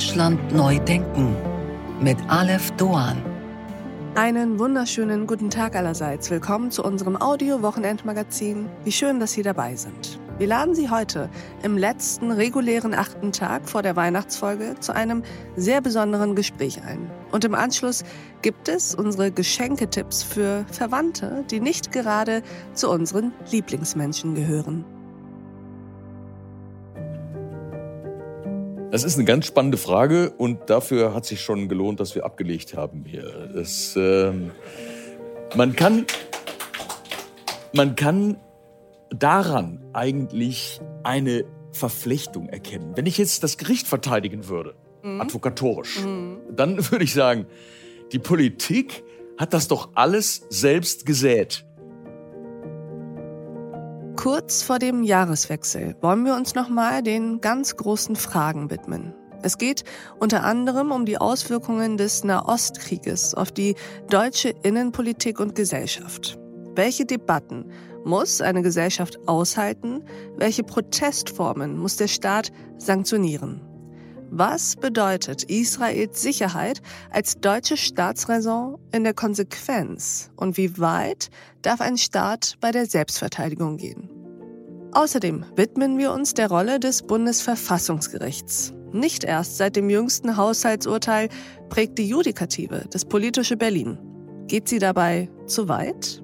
Deutschland neu denken mit Aleph Doan. Einen wunderschönen guten Tag allerseits. Willkommen zu unserem Audio-Wochenendmagazin. Wie schön, dass Sie dabei sind. Wir laden Sie heute im letzten regulären achten Tag vor der Weihnachtsfolge zu einem sehr besonderen Gespräch ein. Und im Anschluss gibt es unsere Geschenketipps für Verwandte, die nicht gerade zu unseren Lieblingsmenschen gehören. Das ist eine ganz spannende Frage und dafür hat sich schon gelohnt, dass wir abgelegt haben hier. Das, äh, man kann, man kann daran eigentlich eine Verflechtung erkennen. Wenn ich jetzt das Gericht verteidigen würde, mhm. advokatorisch, mhm. dann würde ich sagen, die Politik hat das doch alles selbst gesät. Kurz vor dem Jahreswechsel wollen wir uns nochmal den ganz großen Fragen widmen. Es geht unter anderem um die Auswirkungen des Nahostkrieges auf die deutsche Innenpolitik und Gesellschaft. Welche Debatten muss eine Gesellschaft aushalten? Welche Protestformen muss der Staat sanktionieren? Was bedeutet Israels Sicherheit als deutsche Staatsräson in der Konsequenz und wie weit darf ein Staat bei der Selbstverteidigung gehen? Außerdem widmen wir uns der Rolle des Bundesverfassungsgerichts. Nicht erst seit dem jüngsten Haushaltsurteil prägt die Judikative das politische Berlin. Geht sie dabei zu weit?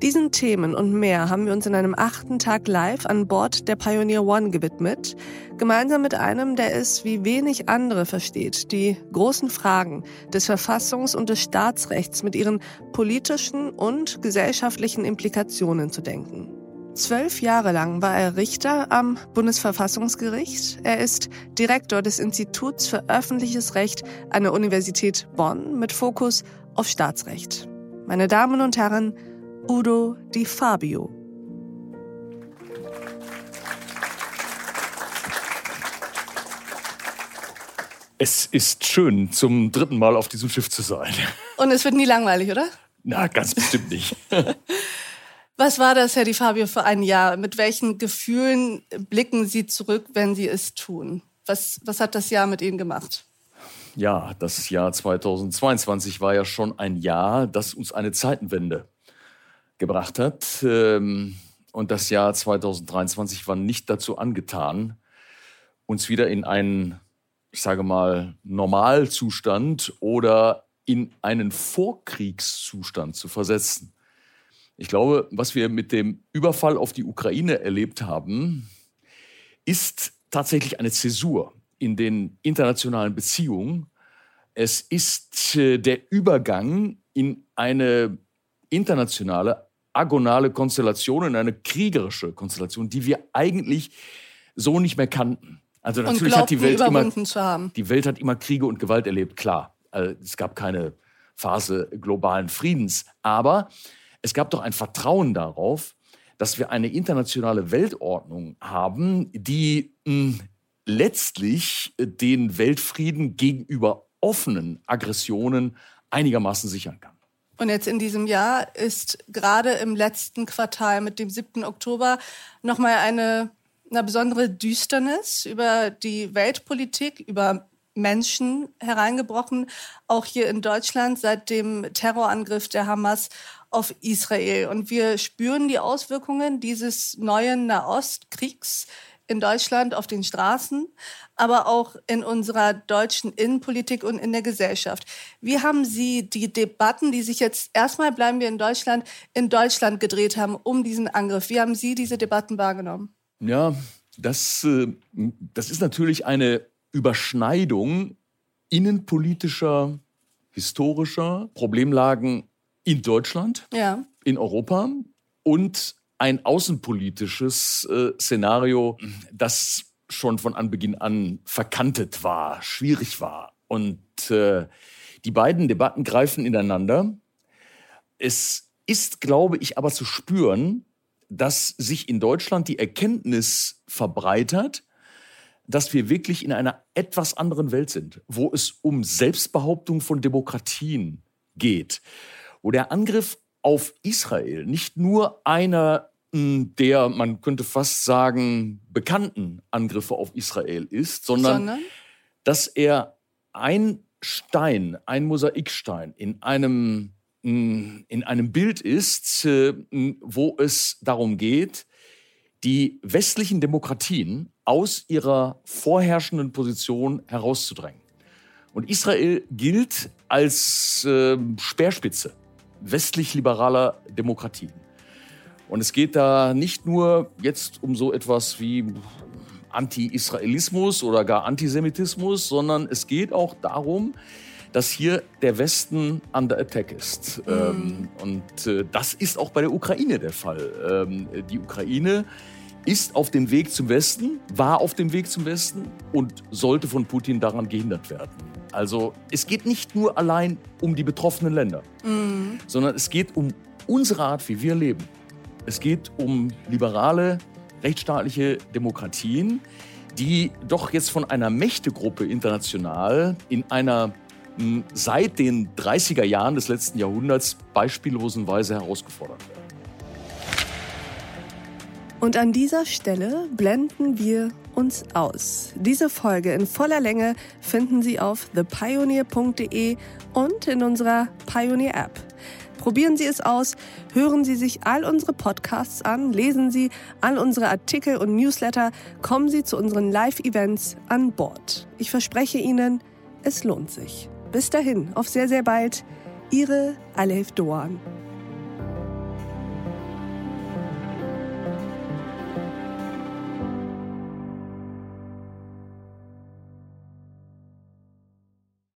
Diesen Themen und mehr haben wir uns in einem achten Tag live an Bord der Pioneer One gewidmet, gemeinsam mit einem, der es wie wenig andere versteht, die großen Fragen des Verfassungs- und des Staatsrechts mit ihren politischen und gesellschaftlichen Implikationen zu denken. Zwölf Jahre lang war er Richter am Bundesverfassungsgericht. Er ist Direktor des Instituts für öffentliches Recht an der Universität Bonn mit Fokus auf Staatsrecht. Meine Damen und Herren, Udo Di Fabio. Es ist schön, zum dritten Mal auf diesem Schiff zu sein. Und es wird nie langweilig, oder? Na, ganz bestimmt nicht. Was war das, Herr Di Fabio, für ein Jahr? Mit welchen Gefühlen blicken Sie zurück, wenn Sie es tun? Was, was hat das Jahr mit Ihnen gemacht? Ja, das Jahr 2022 war ja schon ein Jahr, das uns eine Zeitenwende gebracht hat. Ähm, und das Jahr 2023 war nicht dazu angetan, uns wieder in einen, ich sage mal, Normalzustand oder in einen Vorkriegszustand zu versetzen. Ich glaube, was wir mit dem Überfall auf die Ukraine erlebt haben, ist tatsächlich eine Zäsur in den internationalen Beziehungen. Es ist äh, der Übergang in eine internationale, agonale Konstellation, in eine kriegerische Konstellation, die wir eigentlich so nicht mehr kannten. Also natürlich hat die Welt immer die Welt hat immer Kriege und Gewalt erlebt, klar. Also es gab keine Phase globalen Friedens, aber es gab doch ein Vertrauen darauf, dass wir eine internationale Weltordnung haben, die mh, hm, letztlich den Weltfrieden gegenüber offenen Aggressionen einigermaßen sichern kann. Und jetzt in diesem Jahr ist gerade im letzten Quartal mit dem 7. Oktober nochmal eine, eine besondere Düsternis über die Weltpolitik, über Menschen hereingebrochen, auch hier in Deutschland seit dem Terrorangriff der Hamas auf Israel. Und wir spüren die Auswirkungen dieses neuen Nahostkriegs in Deutschland auf den Straßen, aber auch in unserer deutschen Innenpolitik und in der Gesellschaft. Wie haben Sie die Debatten, die sich jetzt erstmal bleiben wir in Deutschland, in Deutschland gedreht haben um diesen Angriff? Wie haben Sie diese Debatten wahrgenommen? Ja, das, äh, das ist natürlich eine Überschneidung innenpolitischer, historischer Problemlagen in Deutschland, ja. in Europa und ein außenpolitisches äh, Szenario, das schon von Anbeginn an verkantet war, schwierig war. Und äh, die beiden Debatten greifen ineinander. Es ist, glaube ich, aber zu spüren, dass sich in Deutschland die Erkenntnis verbreitert, dass wir wirklich in einer etwas anderen Welt sind, wo es um Selbstbehauptung von Demokratien geht, wo der Angriff auf Israel nicht nur einer hm, der, man könnte fast sagen, bekannten Angriffe auf Israel ist, sondern, sondern? dass er ein Stein, ein Mosaikstein in einem, mm, in einem Bild ist, äh, wo es darum geht, die westlichen Demokratien aus ihrer vorherrschenden Position herauszudrängen. Und Israel gilt als äh, Speerspitze westlich-liberaler Demokratien. Und es geht da nicht nur jetzt um so etwas wie Anti-Israelismus oder gar Antisemitismus, sondern es geht auch darum, dass hier der Westen under attack ist. Mhm. Ähm, und äh, das ist auch bei der Ukraine der Fall. Ähm, die Ukraine ist auf dem Weg zum Westen, war auf dem Weg zum Westen und sollte von Putin daran gehindert werden. Also es geht nicht nur allein um die betroffenen Länder, mhm. sondern es geht um unsere Art, wie wir leben. Es geht um liberale, rechtsstaatliche Demokratien, die doch jetzt von einer Mächtegruppe international in einer hm, seit den 30er Jahren des letzten Jahrhunderts beispiellosen Weise herausgefordert werden. Und an dieser Stelle blenden wir uns aus. Diese Folge in voller Länge finden Sie auf thepioneer.de und in unserer Pioneer App. Probieren Sie es aus, hören Sie sich all unsere Podcasts an, lesen Sie all unsere Artikel und Newsletter, kommen Sie zu unseren Live-Events an Bord. Ich verspreche Ihnen, es lohnt sich. Bis dahin, auf sehr, sehr bald. Ihre Alef Doan.